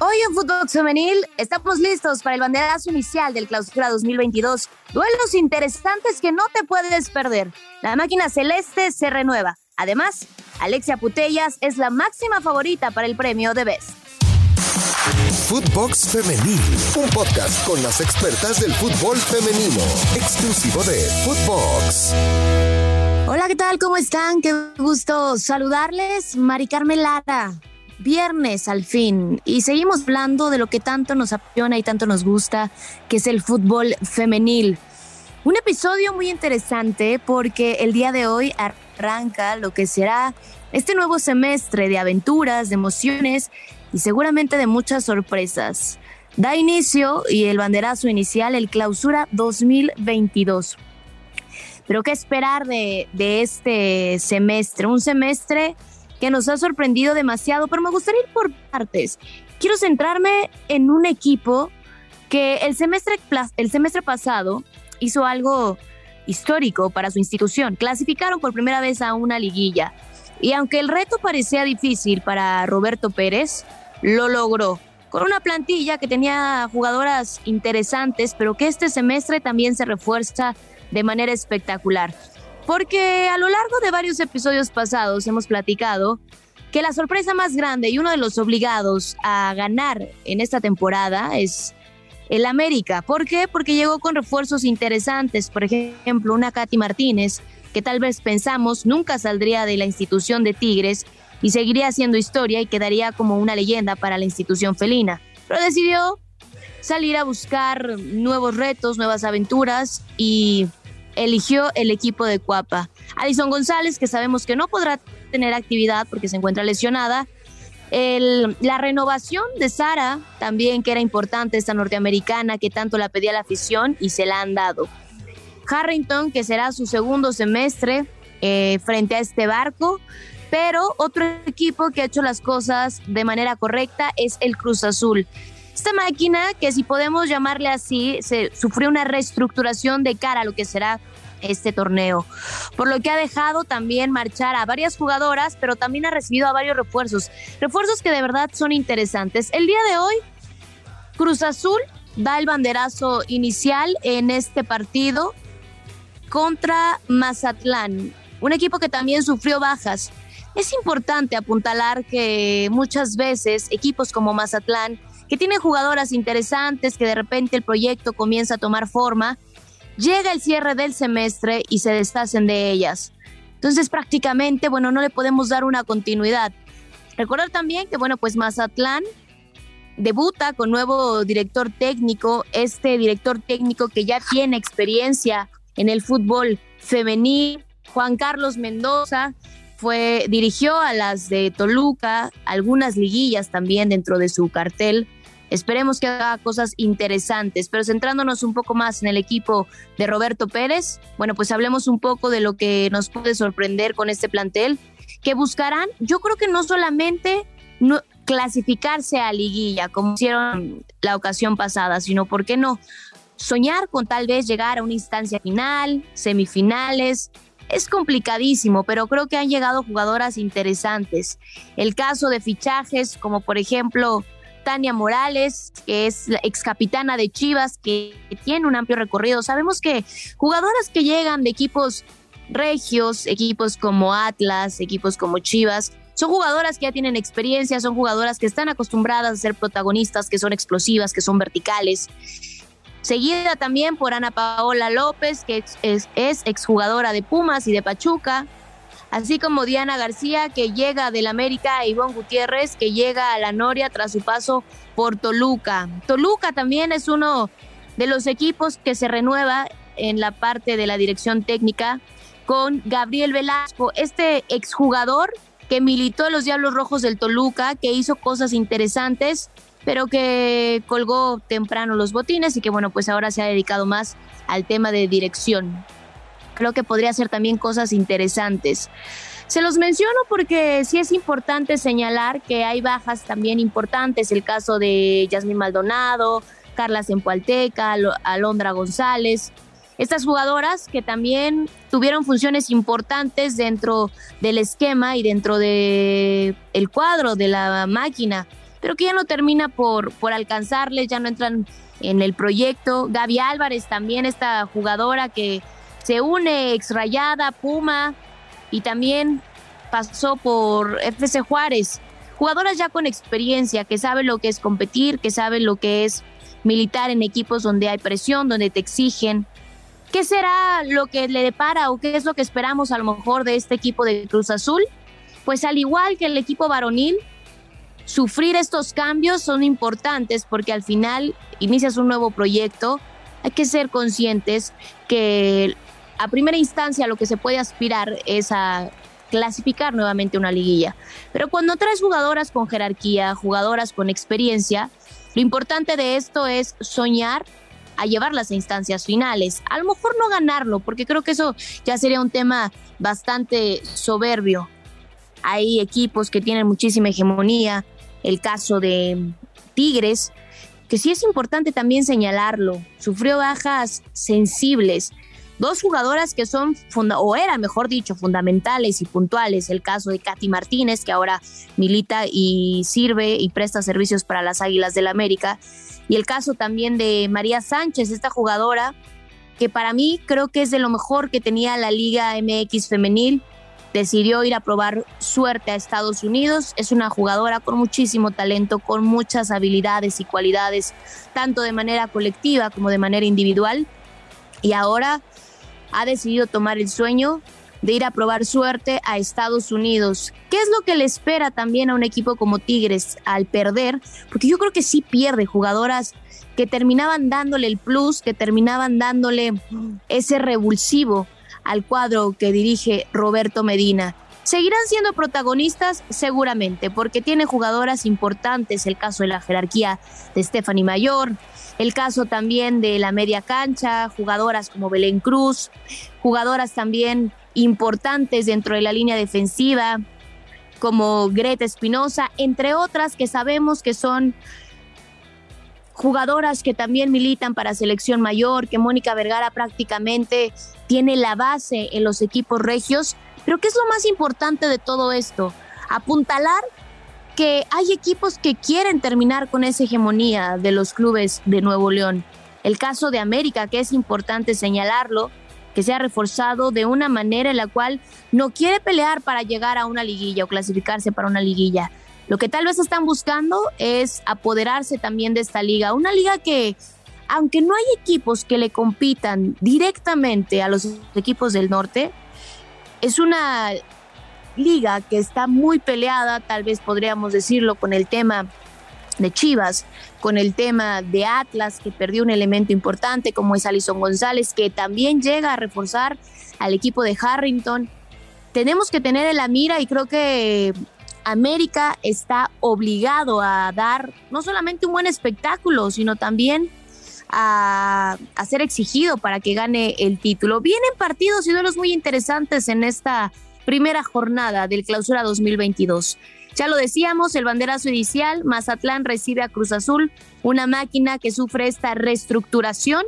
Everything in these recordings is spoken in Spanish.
Hoy en Fútbol Femenil estamos listos para el banderazo inicial del Clausura 2022. Duelos interesantes que no te puedes perder. La máquina celeste se renueva. Además, Alexia Putellas es la máxima favorita para el premio de Best. Footbox Femenil, un podcast con las expertas del fútbol femenino, exclusivo de Footbox. Hola, ¿qué tal? ¿Cómo están? Qué gusto saludarles. Mari Carmen Lara, viernes al fin y seguimos hablando de lo que tanto nos apasiona y tanto nos gusta, que es el fútbol femenil. Un episodio muy interesante porque el día de hoy arranca lo que será este nuevo semestre de aventuras, de emociones y seguramente de muchas sorpresas. Da inicio y el banderazo inicial, el clausura 2022. Pero ¿qué esperar de, de este semestre? Un semestre que nos ha sorprendido demasiado, pero me gustaría ir por partes. Quiero centrarme en un equipo que el semestre, el semestre pasado hizo algo histórico para su institución. Clasificaron por primera vez a una liguilla. Y aunque el reto parecía difícil para Roberto Pérez, lo logró. Con una plantilla que tenía jugadoras interesantes, pero que este semestre también se refuerza de manera espectacular. Porque a lo largo de varios episodios pasados hemos platicado que la sorpresa más grande y uno de los obligados a ganar en esta temporada es el América. ¿Por qué? Porque llegó con refuerzos interesantes. Por ejemplo, una Katy Martínez, que tal vez pensamos nunca saldría de la institución de Tigres y seguiría haciendo historia y quedaría como una leyenda para la institución felina. Pero decidió salir a buscar nuevos retos, nuevas aventuras y eligió el equipo de Cuapa. Alison González, que sabemos que no podrá tener actividad porque se encuentra lesionada. la renovación de Sara, también que era importante, esta norteamericana que tanto la pedía la afición y se la han dado. Harrington, que será su segundo semestre eh, frente a este barco. Pero otro equipo que ha hecho las cosas de manera correcta es el Cruz Azul. Esta máquina, que si podemos llamarle así, se sufrió una reestructuración de cara a lo que será este torneo, por lo que ha dejado también marchar a varias jugadoras, pero también ha recibido a varios refuerzos, refuerzos que de verdad son interesantes. El día de hoy, Cruz Azul da el banderazo inicial en este partido contra Mazatlán, un equipo que también sufrió bajas. Es importante apuntalar que muchas veces equipos como Mazatlán que tiene jugadoras interesantes, que de repente el proyecto comienza a tomar forma, llega el cierre del semestre y se deshacen de ellas. Entonces prácticamente, bueno, no le podemos dar una continuidad. Recordar también que, bueno, pues Mazatlán debuta con nuevo director técnico, este director técnico que ya tiene experiencia en el fútbol femenil, Juan Carlos Mendoza, fue, dirigió a las de Toluca, algunas liguillas también dentro de su cartel. Esperemos que haga cosas interesantes, pero centrándonos un poco más en el equipo de Roberto Pérez, bueno, pues hablemos un poco de lo que nos puede sorprender con este plantel, que buscarán, yo creo que no solamente clasificarse a liguilla, como hicieron la ocasión pasada, sino, ¿por qué no? Soñar con tal vez llegar a una instancia final, semifinales, es complicadísimo, pero creo que han llegado jugadoras interesantes. El caso de fichajes, como por ejemplo Tania Morales, que es la ex capitana de Chivas, que tiene un amplio recorrido. Sabemos que jugadoras que llegan de equipos regios, equipos como Atlas, equipos como Chivas, son jugadoras que ya tienen experiencia, son jugadoras que están acostumbradas a ser protagonistas, que son explosivas, que son verticales seguida también por Ana Paola López, que es, exjugadora de Pumas y de Pachuca, así como Diana García, que llega del América, e Ivonne Gutiérrez, que llega a la Noria tras su paso por Toluca. Toluca también es uno de los equipos que se renueva en la parte de la dirección técnica con Gabriel Velasco, este exjugador que militó en los Diablos Rojos del Toluca, que hizo cosas interesantes pero que colgó temprano los botines y que bueno, pues ahora se ha dedicado más al tema de dirección. Creo que podría ser también cosas interesantes. Se los menciono porque sí es importante señalar que hay bajas también importantes, el caso de Yasmín Maldonado, Carla Zempoalteca, Alondra González, estas jugadoras que también tuvieron funciones importantes dentro del esquema y dentro del el cuadro de la máquina pero que ya no termina por, por alcanzarles, ya no entran en el proyecto. Gaby Álvarez también, esta jugadora que se une exrayada, Puma, y también pasó por FC Juárez. Jugadoras ya con experiencia, que saben lo que es competir, que saben lo que es militar en equipos donde hay presión, donde te exigen. ¿Qué será lo que le depara o qué es lo que esperamos a lo mejor de este equipo de Cruz Azul? Pues al igual que el equipo varonil, sufrir estos cambios son importantes porque al final inicias un nuevo proyecto. Hay que ser conscientes que a primera instancia lo que se puede aspirar es a clasificar nuevamente una liguilla. Pero cuando traes jugadoras con jerarquía, jugadoras con experiencia, lo importante de esto es soñar a llevar las instancias finales. A lo mejor no ganarlo, porque creo que eso ya sería un tema bastante soberbio. Hay equipos que tienen muchísima hegemonía, el caso de Tigres, que sí es importante también señalarlo, sufrió bajas sensibles. Dos jugadoras que son, o eran, mejor dicho, fundamentales y puntuales. El caso de Katy Martínez, que ahora milita y sirve y presta servicios para las Águilas del la América. Y el caso también de María Sánchez, esta jugadora que para mí creo que es de lo mejor que tenía la Liga MX femenil decidió ir a probar suerte a Estados Unidos. Es una jugadora con muchísimo talento, con muchas habilidades y cualidades, tanto de manera colectiva como de manera individual. Y ahora ha decidido tomar el sueño de ir a probar suerte a Estados Unidos. ¿Qué es lo que le espera también a un equipo como Tigres al perder? Porque yo creo que sí pierde jugadoras que terminaban dándole el plus, que terminaban dándole ese revulsivo al cuadro que dirige Roberto Medina. Seguirán siendo protagonistas seguramente, porque tiene jugadoras importantes, el caso de la jerarquía de Stephanie Mayor, el caso también de la media cancha, jugadoras como Belén Cruz, jugadoras también importantes dentro de la línea defensiva, como Greta Espinosa, entre otras que sabemos que son jugadoras que también militan para selección mayor, que Mónica Vergara prácticamente tiene la base en los equipos regios. Pero ¿qué es lo más importante de todo esto? Apuntalar que hay equipos que quieren terminar con esa hegemonía de los clubes de Nuevo León. El caso de América, que es importante señalarlo, que se ha reforzado de una manera en la cual no quiere pelear para llegar a una liguilla o clasificarse para una liguilla. Lo que tal vez están buscando es apoderarse también de esta liga, una liga que, aunque no hay equipos que le compitan directamente a los equipos del norte, es una liga que está muy peleada, tal vez podríamos decirlo, con el tema de Chivas, con el tema de Atlas, que perdió un elemento importante como es Alison González, que también llega a reforzar al equipo de Harrington. Tenemos que tener en la mira y creo que América está obligado a dar no solamente un buen espectáculo, sino también a, ser exigido para que gane el título. Vienen partidos y duelos muy interesantes en esta primera jornada del clausura 2022. Ya lo decíamos, el banderazo inicial, Mazatlán recibe a Cruz Azul, una máquina que sufre esta reestructuración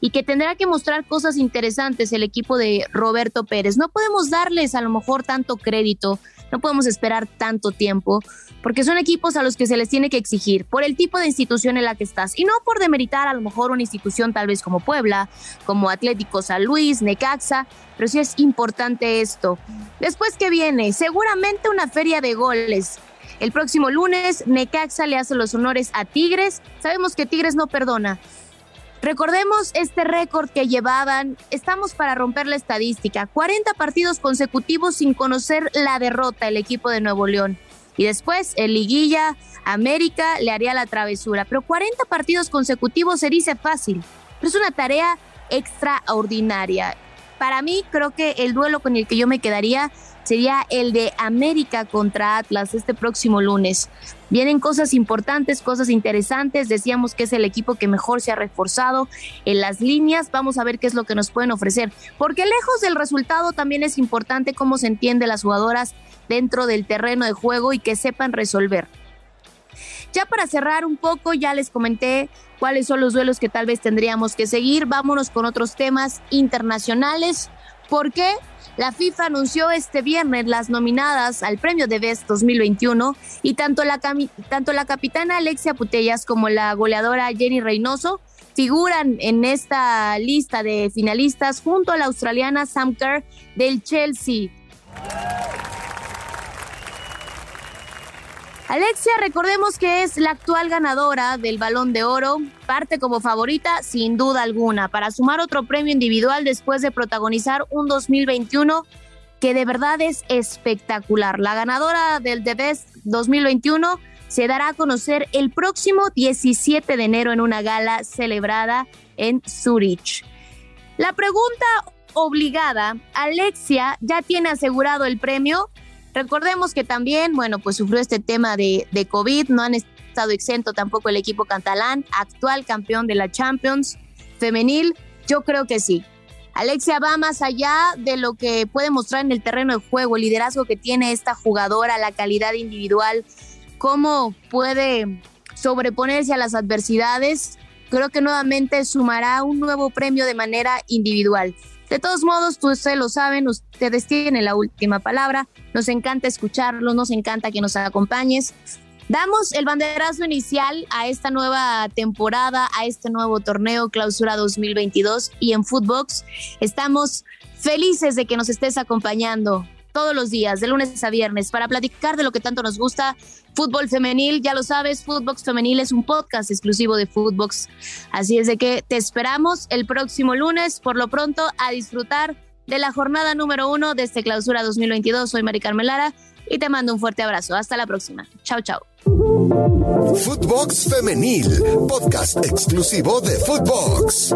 y que tendrá que mostrar cosas interesantes el equipo de Roberto Pérez. No podemos darles a lo mejor tanto crédito no podemos esperar tanto tiempo porque son equipos a los que se les tiene que exigir por el tipo de institución en la que estás y no por demeritar a lo mejor una institución tal vez como Puebla, como Atlético San Luis, Necaxa, pero sí es importante esto. Después que viene, seguramente una feria de goles. El próximo lunes, Necaxa le hace los honores a Tigres. Sabemos que Tigres no perdona. Recordemos este récord que llevaban, estamos para romper la estadística, 40 partidos consecutivos sin conocer la derrota el equipo de Nuevo León. Y después, el liguilla, América le haría la travesura. Pero 40 partidos consecutivos se dice fácil, pero es una tarea extraordinaria. Para mí, creo que el duelo con el que yo me quedaría sería el de América contra Atlas este próximo lunes. Vienen cosas importantes, cosas interesantes. Decíamos que es el equipo que mejor se ha reforzado en las líneas. Vamos a ver qué es lo que nos pueden ofrecer. Porque lejos del resultado también es importante cómo se entiende las jugadoras dentro del terreno de juego y que sepan resolver. Ya para cerrar un poco, ya les comenté cuáles son los duelos que tal vez tendríamos que seguir. Vámonos con otros temas internacionales. ¿Por qué? La FIFA anunció este viernes las nominadas al premio de Best 2021 y tanto la, tanto la capitana Alexia Putellas como la goleadora Jenny Reynoso figuran en esta lista de finalistas junto a la australiana Sam Kerr del Chelsea. Alexia, recordemos que es la actual ganadora del Balón de Oro, parte como favorita sin duda alguna para sumar otro premio individual después de protagonizar un 2021 que de verdad es espectacular. La ganadora del The Best 2021 se dará a conocer el próximo 17 de enero en una gala celebrada en Zurich. La pregunta obligada, Alexia ya tiene asegurado el premio. Recordemos que también, bueno, pues sufrió este tema de, de COVID, no han estado exento tampoco el equipo catalán, actual campeón de la Champions femenil. Yo creo que sí. Alexia va más allá de lo que puede mostrar en el terreno de juego, el liderazgo que tiene esta jugadora, la calidad individual cómo puede sobreponerse a las adversidades, creo que nuevamente sumará un nuevo premio de manera individual. De todos modos, ustedes lo saben, ustedes tienen la última palabra. Nos encanta escucharlos, nos encanta que nos acompañes. Damos el banderazo inicial a esta nueva temporada, a este nuevo torneo Clausura 2022 y en Footbox estamos felices de que nos estés acompañando todos los días, de lunes a viernes, para platicar de lo que tanto nos gusta. Fútbol femenil, ya lo sabes, Footbox Femenil es un podcast exclusivo de Footbox. Así es de que te esperamos el próximo lunes, por lo pronto, a disfrutar de la jornada número uno de este clausura 2022. Soy Mari Carmelara y te mando un fuerte abrazo. Hasta la próxima. Chao, chao. Footbox Femenil, podcast exclusivo de Footbox.